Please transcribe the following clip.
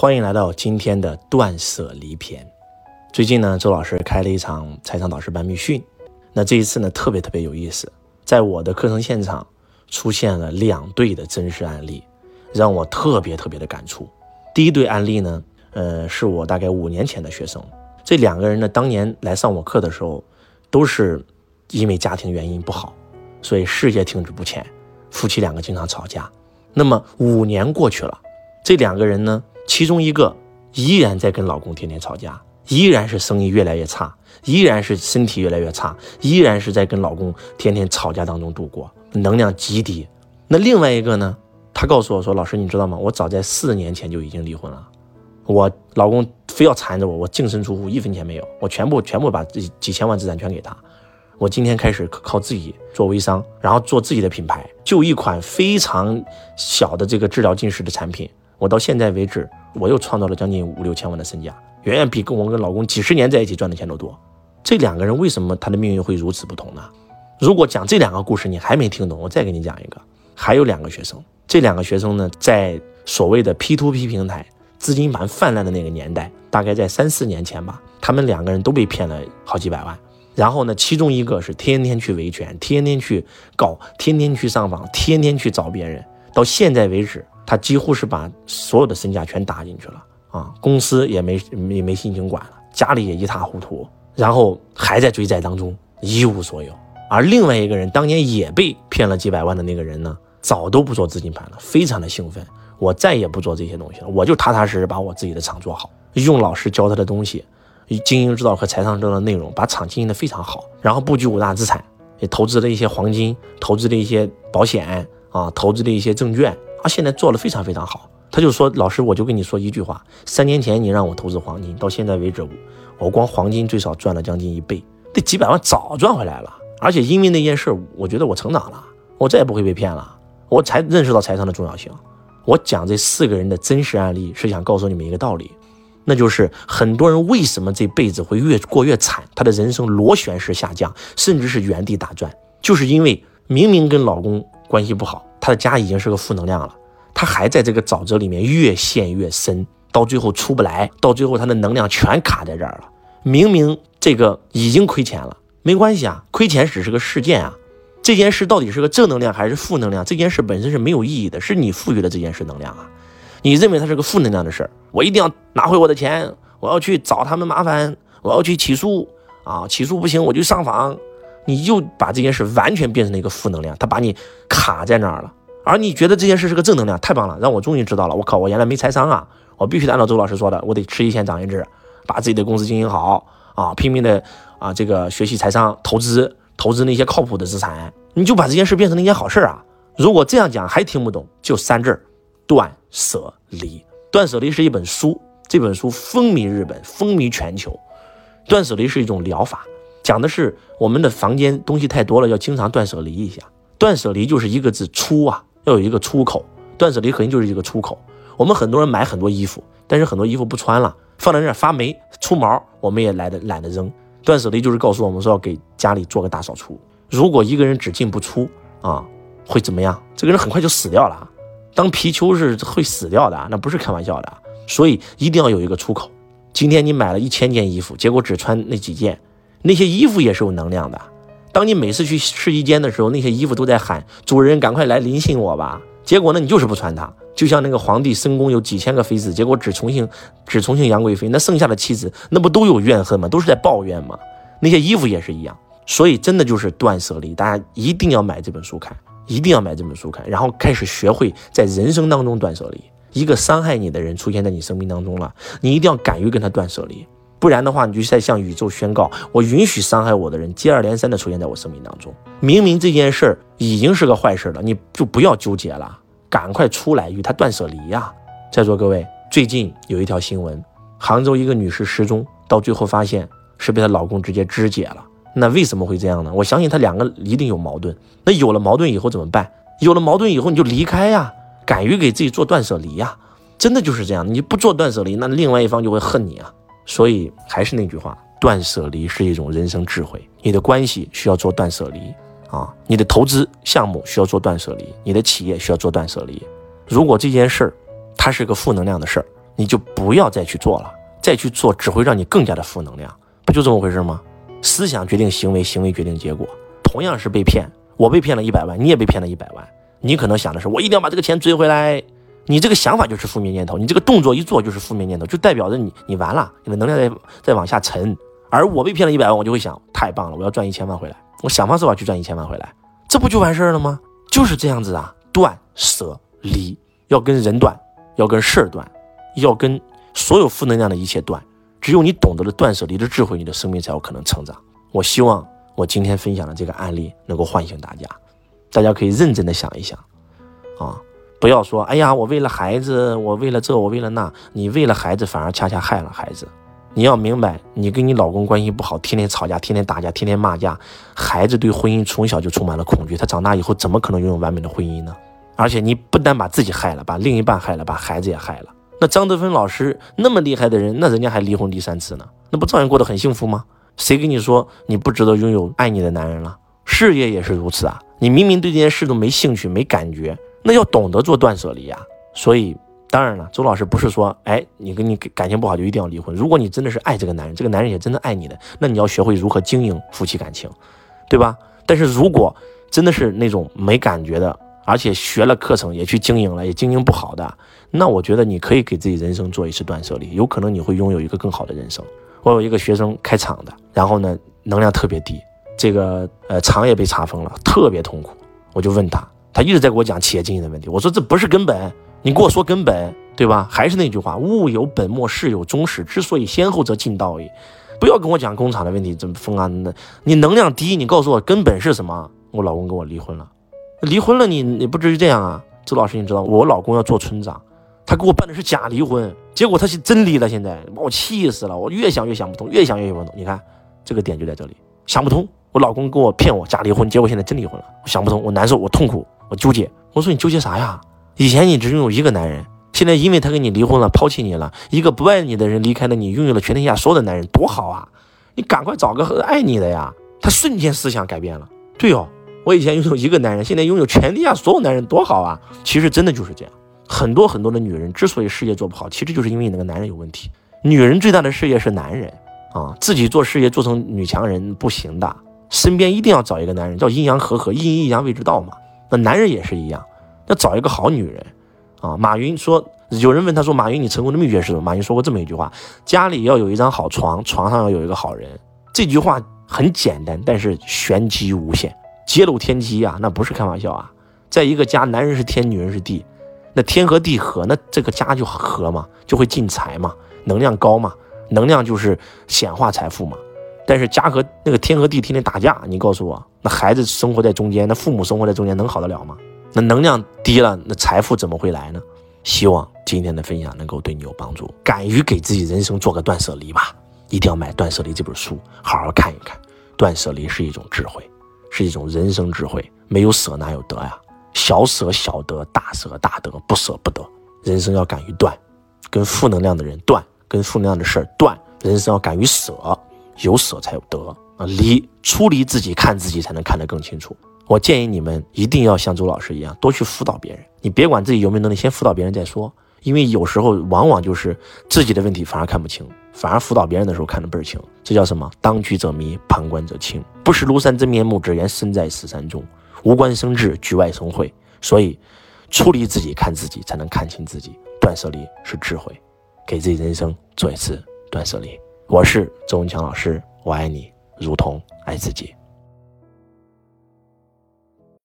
欢迎来到今天的断舍离篇。最近呢，周老师开了一场财商导师班密训，那这一次呢，特别特别有意思，在我的课程现场出现了两对的真实案例，让我特别特别的感触。第一对案例呢，呃，是我大概五年前的学生，这两个人呢，当年来上我课的时候，都是因为家庭原因不好，所以事业停滞不前，夫妻两个经常吵架。那么五年过去了，这两个人呢？其中一个依然在跟老公天天吵架，依然是生意越来越差，依然是身体越来越差，依然是在跟老公天天吵架当中度过，能量极低。那另外一个呢？他告诉我说：“老师，你知道吗？我早在四年前就已经离婚了。我老公非要缠着我，我净身出户，一分钱没有，我全部全部把几几千万资产全给他。我今天开始靠自己做微商，然后做自己的品牌，就一款非常小的这个治疗近视的产品。我到现在为止。”我又创造了将近五六千万的身价，远远比跟我跟老公几十年在一起赚的钱都多。这两个人为什么他的命运会如此不同呢？如果讲这两个故事你还没听懂，我再给你讲一个。还有两个学生，这两个学生呢，在所谓的 P to P 平台资金盘泛滥的那个年代，大概在三四年前吧，他们两个人都被骗了好几百万。然后呢，其中一个是天天去维权，天天去告，天天去上访，天天去找别人，到现在为止。他几乎是把所有的身价全打进去了啊，公司也没也没心情管了，家里也一塌糊涂，然后还在追债当中，一无所有。而另外一个人当年也被骗了几百万的那个人呢，早都不做资金盘了，非常的兴奋，我再也不做这些东西了，我就踏踏实实把我自己的厂做好，用老师教他的东西，经营之道和财商之道的内容，把厂经营的非常好，然后布局五大资产，也投资了一些黄金，投资了一些保险啊，投资了一些证券。他现在做的非常非常好，他就说：“老师，我就跟你说一句话，三年前你让我投资黄金，到现在为止，我光黄金最少赚了将近一倍，这几百万早赚回来了。而且因为那件事，我觉得我成长了，我再也不会被骗了，我才认识到财商的重要性。我讲这四个人的真实案例，是想告诉你们一个道理，那就是很多人为什么这辈子会越过越惨，他的人生螺旋式下降，甚至是原地打转，就是因为明明跟老公关系不好。”他的家已经是个负能量了，他还在这个沼泽里面越陷越深，到最后出不来，到最后他的能量全卡在这儿了。明明这个已经亏钱了，没关系啊，亏钱只是个事件啊。这件事到底是个正能量还是负能量？这件事本身是没有意义的，是你赋予了这件事能量啊。你认为它是个负能量的事儿，我一定要拿回我的钱，我要去找他们麻烦，我要去起诉啊，起诉不行我就上访。你就把这件事完全变成了一个负能量，他把你卡在那儿了。而你觉得这件事是个正能量，太棒了，让我终于知道了。我靠，我原来没财商啊！我必须得按照周老师说的，我得吃一堑长一智，把自己的公司经营好啊，拼命的啊，这个学习财商，投资投资那些靠谱的资产。你就把这件事变成了一件好事啊！如果这样讲还听不懂，就三字：断舍离。断舍离是一本书，这本书风靡日本，风靡全球。断舍离是一种疗法。讲的是我们的房间东西太多了，要经常断舍离一下。断舍离就是一个字出啊，要有一个出口。断舍离核心就是一个出口。我们很多人买很多衣服，但是很多衣服不穿了，放在那儿发霉出毛，我们也来得懒得扔。断舍离就是告诉我们说要给家里做个大扫除。如果一个人只进不出啊，会怎么样？这个人很快就死掉了。当皮丘是会死掉的，那不是开玩笑的。所以一定要有一个出口。今天你买了一千件衣服，结果只穿那几件。那些衣服也是有能量的。当你每次去试衣间的时候，那些衣服都在喊“主人，赶快来临幸我吧”。结果呢，你就是不穿它。就像那个皇帝深宫有几千个妃子，结果只宠幸只宠幸杨贵妃，那剩下的妻子那不都有怨恨吗？都是在抱怨吗？那些衣服也是一样。所以真的就是断舍离，大家一定要买这本书看，一定要买这本书看，然后开始学会在人生当中断舍离。一个伤害你的人出现在你生命当中了，你一定要敢于跟他断舍离。不然的话，你就在向宇宙宣告：我允许伤害我的人接二连三的出现在我生命当中。明明这件事儿已经是个坏事了，你就不要纠结了，赶快出来与他断舍离呀！在座各位，最近有一条新闻，杭州一个女士失踪，到最后发现是被她老公直接肢解了。那为什么会这样呢？我相信他两个一定有矛盾。那有了矛盾以后怎么办？有了矛盾以后你就离开呀，敢于给自己做断舍离呀！真的就是这样，你不做断舍离，那另外一方就会恨你啊。所以还是那句话，断舍离是一种人生智慧。你的关系需要做断舍离啊，你的投资项目需要做断舍离，你的企业需要做断舍离。如果这件事儿它是个负能量的事儿，你就不要再去做了，再去做只会让你更加的负能量，不就这么回事吗？思想决定行为，行为决定结果。同样是被骗，我被骗了一百万，你也被骗了一百万。你可能想的是，我一定要把这个钱追回来。你这个想法就是负面念头，你这个动作一做就是负面念头，就代表着你你完了，你的能量在在往下沉。而我被骗了一百万，我就会想，太棒了，我要赚一千万回来，我想方设法去赚一千万回来，这不就完事儿了吗？就是这样子啊，断舍离，要跟人断，要跟事儿断，要跟所有负能量的一切断。只有你懂得了断舍离的智慧，你的生命才有可能成长。我希望我今天分享的这个案例能够唤醒大家，大家可以认真的想一想，啊，不要说，哎呀，我为了孩子，我为了这，我为了那，你为了孩子反而恰恰害了孩子。你要明白，你跟你老公关系不好，天天吵架，天天打架，天天骂架，孩子对婚姻从小就充满了恐惧，他长大以后怎么可能拥有完美的婚姻呢？而且你不单把自己害了，把另一半害了，把孩子也害了。那张德芬老师那么厉害的人，那人家还离婚第三次呢，那不照样过得很幸福吗？谁跟你说你不值得拥有爱你的男人了？事业也是如此啊！你明明对这件事都没兴趣、没感觉，那要懂得做断舍离啊！所以。当然了，周老师不是说，哎，你跟你感情不好就一定要离婚。如果你真的是爱这个男人，这个男人也真的爱你的，那你要学会如何经营夫妻感情，对吧？但是如果真的是那种没感觉的，而且学了课程也去经营了，也经营不好的，那我觉得你可以给自己人生做一次断舍离，有可能你会拥有一个更好的人生。我有一个学生开厂的，然后呢能量特别低，这个呃厂也被查封了，特别痛苦。我就问他，他一直在给我讲企业经营的问题，我说这不是根本。你给我说根本对吧？还是那句话，物有本末，事有终始。之所以先后，则近道矣。不要跟我讲工厂的问题怎么封啊？那你能量低，你告诉我根本是什么？我老公跟我离婚了，离婚了，你你不至于这样啊？周老师，你知道我老公要做村长，他给我办的是假离婚，结果他是真离了，现在把我气死了。我越想越想不通，越想越想不通。你看这个点就在这里，想不通。我老公跟我骗我假离婚，结果现在真离婚了，想不通，我难受，我痛苦，我纠结。我说你纠结啥呀？以前你只拥有一个男人，现在因为他跟你离婚了，抛弃你了，一个不爱你的人离开了你，拥有了全天下所有的男人，多好啊！你赶快找个爱你的呀！他瞬间思想改变了。对哦，我以前拥有一个男人，现在拥有全天下所有男人，多好啊！其实真的就是这样。很多很多的女人之所以事业做不好，其实就是因为你那个男人有问题。女人最大的事业是男人啊，自己做事业做成女强人不行的，身边一定要找一个男人，叫阴阳和合，阴阴阳谓之道嘛。那男人也是一样。要找一个好女人，啊！马云说，有人问他说：“马云，你成功的秘诀是什么？”马云说过这么一句话：“家里要有一张好床，床上要有一个好人。”这句话很简单，但是玄机无限，揭露天机啊！那不是开玩笑啊！在一个家，男人是天，女人是地，那天和地合，那这个家就合嘛，就会进财嘛，能量高嘛，能量就是显化财富嘛。但是家和那个天和地天天打架，你告诉我，那孩子生活在中间，那父母生活在中间，能好得了吗？那能量低了，那财富怎么会来呢？希望今天的分享能够对你有帮助。敢于给自己人生做个断舍离吧，一定要买《断舍离》这本书，好好看一看。断舍离是一种智慧，是一种人生智慧。没有舍哪有得呀？小舍小得，大舍大得，不舍不得。人生要敢于断，跟负能量的人断，跟负能量的事儿断。人生要敢于舍，有舍才有得啊！离，出离自己，看自己，才能看得更清楚。我建议你们一定要像周老师一样，多去辅导别人。你别管自己有没有能力，先辅导别人再说。因为有时候往往就是自己的问题反而看不清，反而辅导别人的时候看得倍儿清。这叫什么？当局者迷，旁观者清。不识庐山真面目，只缘身在此山中。无关生智，局外生慧。所以，出离自己，看自己，才能看清自己。断舍离是智慧，给自己人生做一次断舍离。我是周文强老师，我爱你，如同爱自己。